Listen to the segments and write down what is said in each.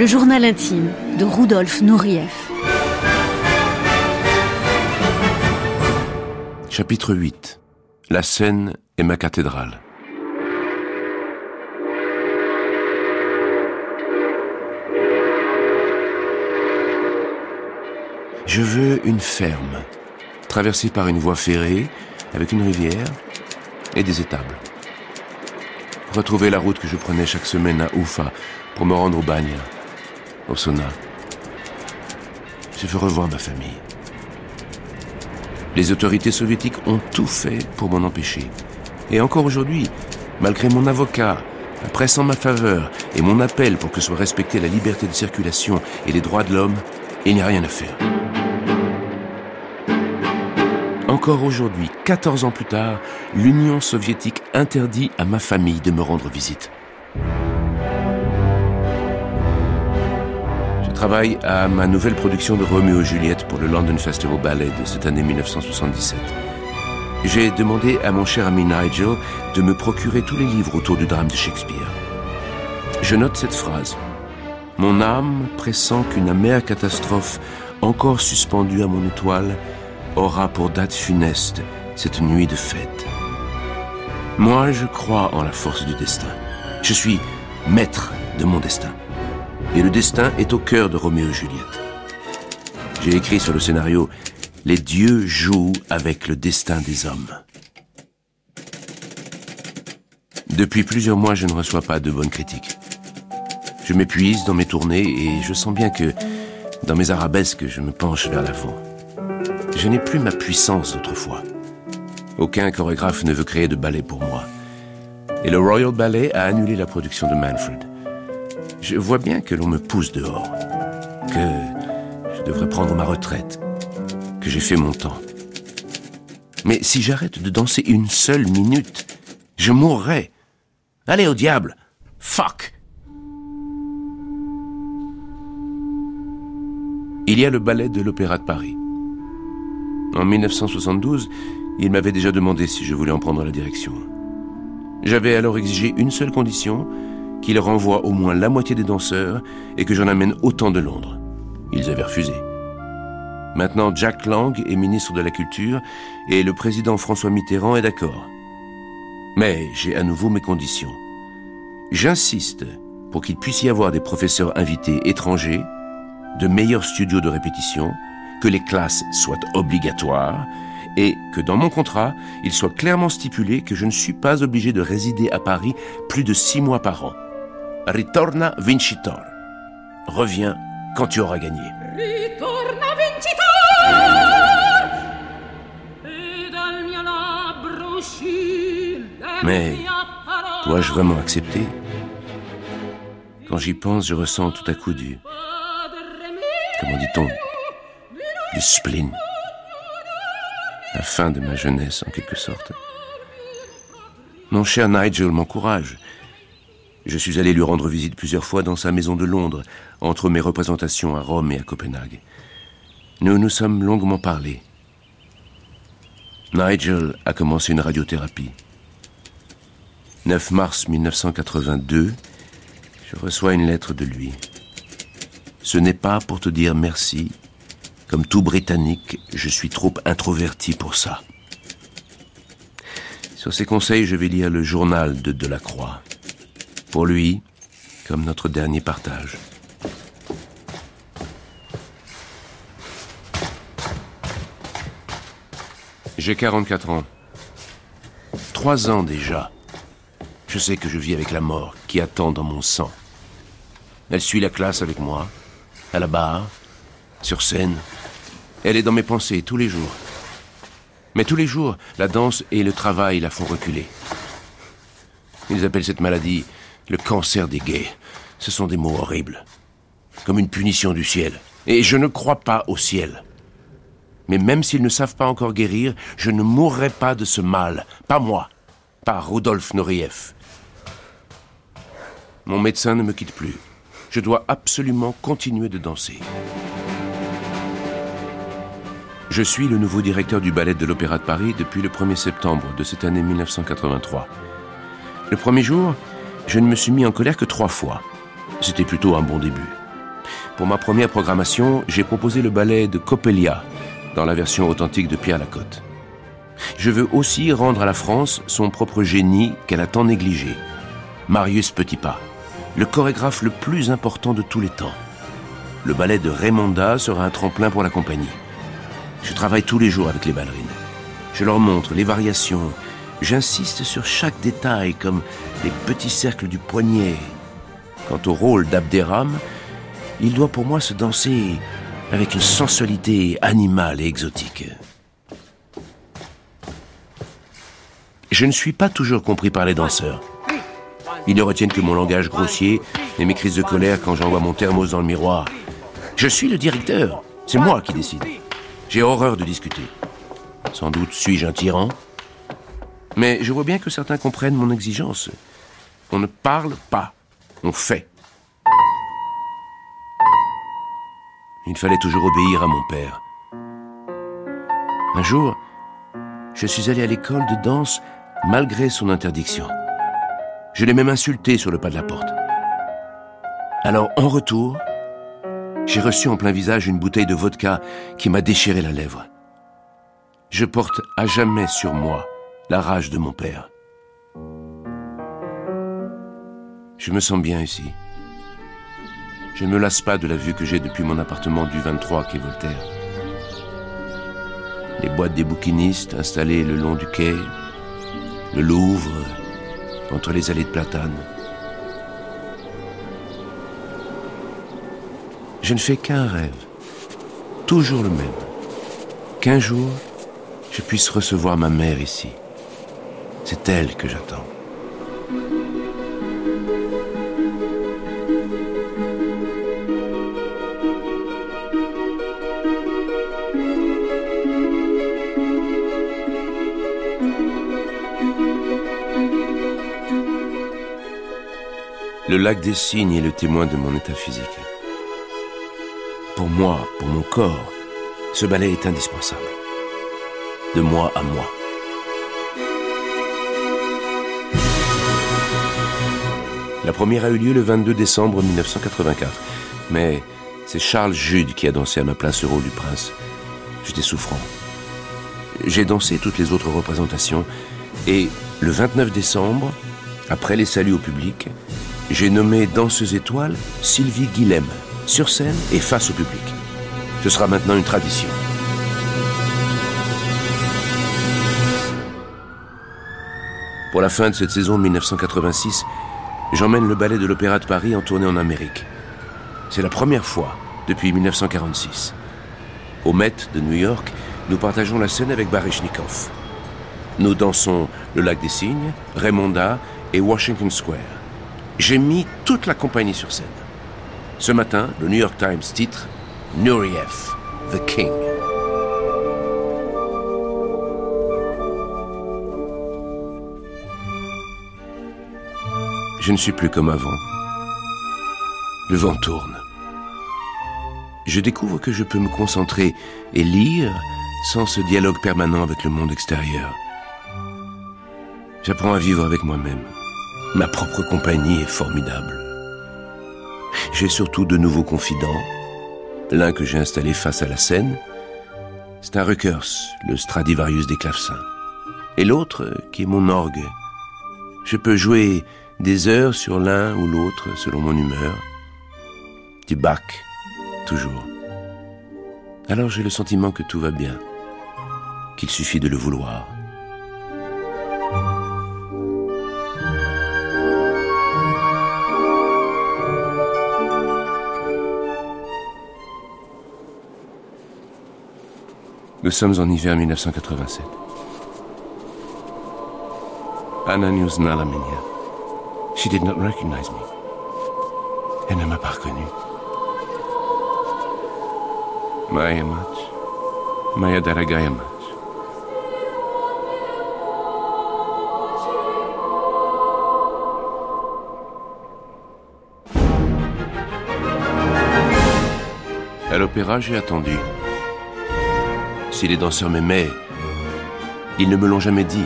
Le journal intime de Rudolf Nureyev. Chapitre 8 La scène est ma cathédrale. Je veux une ferme, traversée par une voie ferrée, avec une rivière et des étables. Retrouver la route que je prenais chaque semaine à Oufa pour me rendre au bagne au. Je veux revoir ma famille. Les autorités soviétiques ont tout fait pour m'en empêcher. Et encore aujourd'hui, malgré mon avocat, la presse en ma faveur et mon appel pour que soit respectée la liberté de circulation et les droits de l'homme, il n'y a rien à faire. Encore aujourd'hui, 14 ans plus tard, l'Union soviétique interdit à ma famille de me rendre visite. Travaille à ma nouvelle production de Roméo et Juliette pour le London Festival Ballet de cette année 1977. J'ai demandé à mon cher ami Nigel de me procurer tous les livres autour du drame de Shakespeare. Je note cette phrase. Mon âme pressent qu'une amère catastrophe, encore suspendue à mon étoile, aura pour date funeste cette nuit de fête. Moi, je crois en la force du destin. Je suis maître de mon destin et le destin est au cœur de Roméo et Juliette. J'ai écrit sur le scénario Les dieux jouent avec le destin des hommes. Depuis plusieurs mois, je ne reçois pas de bonnes critiques. Je m'épuise dans mes tournées et je sens bien que dans mes arabesques, je me penche vers l'avant. Je n'ai plus ma puissance d'autrefois. Aucun chorégraphe ne veut créer de ballet pour moi. Et le Royal Ballet a annulé la production de Manfred. Je vois bien que l'on me pousse dehors, que je devrais prendre ma retraite, que j'ai fait mon temps. Mais si j'arrête de danser une seule minute, je mourrai. Allez au diable. Fuck. Il y a le ballet de l'Opéra de Paris. En 1972, il m'avait déjà demandé si je voulais en prendre la direction. J'avais alors exigé une seule condition, qu'il renvoie au moins la moitié des danseurs et que j'en amène autant de Londres. Ils avaient refusé. Maintenant, Jack Lang est ministre de la Culture et le président François Mitterrand est d'accord. Mais j'ai à nouveau mes conditions. J'insiste pour qu'il puisse y avoir des professeurs invités étrangers, de meilleurs studios de répétition, que les classes soient obligatoires et que dans mon contrat, il soit clairement stipulé que je ne suis pas obligé de résider à Paris plus de six mois par an. Ritorna vincitor. Reviens quand tu auras gagné. Ritorna vincitor. Mais dois-je vraiment accepter? Quand j'y pense, je ressens tout à coup du... Comment dit-on Du spleen. La fin de ma jeunesse, en quelque sorte. Mon cher Nigel m'encourage. Je suis allé lui rendre visite plusieurs fois dans sa maison de Londres, entre mes représentations à Rome et à Copenhague. Nous nous sommes longuement parlé. Nigel a commencé une radiothérapie. 9 mars 1982, je reçois une lettre de lui. Ce n'est pas pour te dire merci. Comme tout Britannique, je suis trop introverti pour ça. Sur ses conseils, je vais lire le journal de Delacroix. Pour lui, comme notre dernier partage. J'ai 44 ans. Trois ans déjà. Je sais que je vis avec la mort qui attend dans mon sang. Elle suit la classe avec moi, à la barre, sur scène. Elle est dans mes pensées tous les jours. Mais tous les jours, la danse et le travail la font reculer. Ils appellent cette maladie le cancer des gays. Ce sont des mots horribles. Comme une punition du ciel. Et je ne crois pas au ciel. Mais même s'ils ne savent pas encore guérir, je ne mourrai pas de ce mal. Pas moi. Pas Rudolf Noriev. Mon médecin ne me quitte plus. Je dois absolument continuer de danser. Je suis le nouveau directeur du ballet de l'Opéra de Paris depuis le 1er septembre de cette année 1983. Le premier jour, je ne me suis mis en colère que trois fois. C'était plutôt un bon début. Pour ma première programmation, j'ai proposé le ballet de Coppelia, dans la version authentique de Pierre Lacotte. Je veux aussi rendre à la France son propre génie qu'elle a tant négligé. Marius Petitpas, le chorégraphe le plus important de tous les temps. Le ballet de Raymonda sera un tremplin pour la compagnie. Je travaille tous les jours avec les ballerines. Je leur montre les variations. J'insiste sur chaque détail, comme les petits cercles du poignet. Quant au rôle d'Abderraham, il doit pour moi se danser avec une sensualité animale et exotique. Je ne suis pas toujours compris par les danseurs. Ils ne retiennent que mon langage grossier et mes crises de colère quand j'envoie mon thermos dans le miroir. Je suis le directeur. C'est moi qui décide. J'ai horreur de discuter. Sans doute suis-je un tyran. Mais je vois bien que certains comprennent mon exigence. On ne parle pas, on fait. Il fallait toujours obéir à mon père. Un jour, je suis allé à l'école de danse malgré son interdiction. Je l'ai même insulté sur le pas de la porte. Alors, en retour, j'ai reçu en plein visage une bouteille de vodka qui m'a déchiré la lèvre. Je porte à jamais sur moi la rage de mon père. Je me sens bien ici. Je ne me lasse pas de la vue que j'ai depuis mon appartement du 23 quai Voltaire. Les boîtes des bouquinistes installées le long du quai, le Louvre, entre les allées de platanes. Je ne fais qu'un rêve, toujours le même, qu'un jour je puisse recevoir ma mère ici. C'est elle que j'attends. Le lac des cygnes est le témoin de mon état physique. Pour moi, pour mon corps, ce ballet est indispensable. De moi à moi. La première a eu lieu le 22 décembre 1984. Mais c'est Charles Jude qui a dansé à ma place le rôle du prince. J'étais souffrant. J'ai dansé toutes les autres représentations. Et le 29 décembre, après les saluts au public, j'ai nommé danseuse étoile Sylvie Guilhem, sur scène et face au public. Ce sera maintenant une tradition. Pour la fin de cette saison 1986, j'emmène le ballet de l'Opéra de Paris en tournée en Amérique. C'est la première fois depuis 1946. Au Met de New York, nous partageons la scène avec Baryshnikov. Nous dansons Le Lac des Cygnes, Raymonda et Washington Square. J'ai mis toute la compagnie sur scène. Ce matin, le New York Times titre Nureyev, The King. Je ne suis plus comme avant. Le vent tourne. Je découvre que je peux me concentrer et lire sans ce dialogue permanent avec le monde extérieur. J'apprends à vivre avec moi-même. Ma propre compagnie est formidable. J'ai surtout de nouveaux confidents. L'un que j'ai installé face à la scène, c'est un Ruckers, le Stradivarius des clavecins. Et l'autre, qui est mon orgue. Je peux jouer des heures sur l'un ou l'autre selon mon humeur. Du Bach, toujours. Alors j'ai le sentiment que tout va bien, qu'il suffit de le vouloir. Nous sommes en hiver 1987. Anna Nalamenia. She did not recognize me. Elle ne m'a pas reconnu. Maya Mach. Maya Daragaya Mach. À l'opéra, j'ai attendu. Si les danseurs m'aimaient, ils ne me l'ont jamais dit.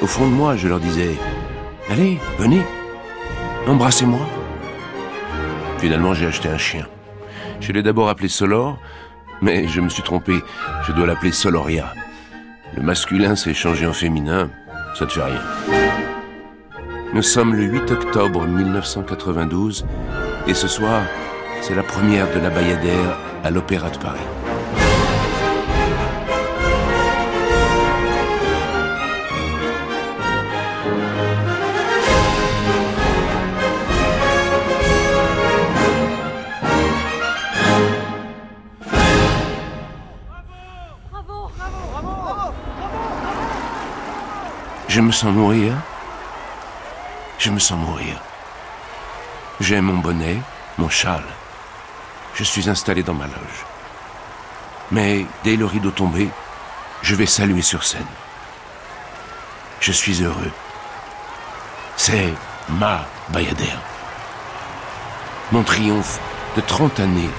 Au fond de moi, je leur disais Allez, venez, embrassez-moi. Finalement, j'ai acheté un chien. Je l'ai d'abord appelé Solor, mais je me suis trompé. Je dois l'appeler Soloria. Le masculin s'est changé en féminin, ça ne fait rien. Nous sommes le 8 octobre 1992 et ce soir, c'est la première de la Bayadère à l'Opéra de Paris. Je me sens mourir. Je me sens mourir. J'ai mon bonnet, mon châle. Je suis installé dans ma loge. Mais dès le rideau tombé, je vais saluer sur scène. Je suis heureux. C'est ma Bayadère. Mon triomphe de 30 années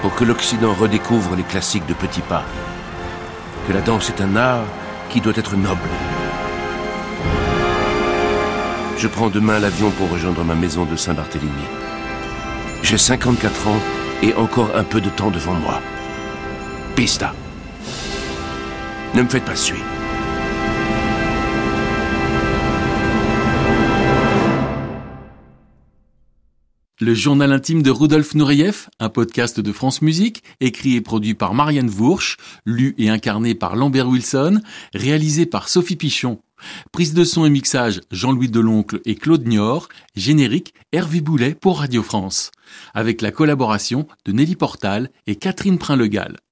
pour que l'Occident redécouvre les classiques de petits pas. Que la danse est un art qui doit être noble. Je prends demain l'avion pour rejoindre ma maison de Saint-Barthélemy. J'ai 54 ans et encore un peu de temps devant moi. Pista. Ne me faites pas suer. Le journal intime de Rudolf Nureyev, un podcast de France Musique, écrit et produit par Marianne Vourche, lu et incarné par Lambert Wilson, réalisé par Sophie Pichon. Prise de son et mixage Jean-Louis Deloncle et Claude Niort, générique Hervé Boulet pour Radio France, avec la collaboration de Nelly Portal et Catherine Prin-Legal.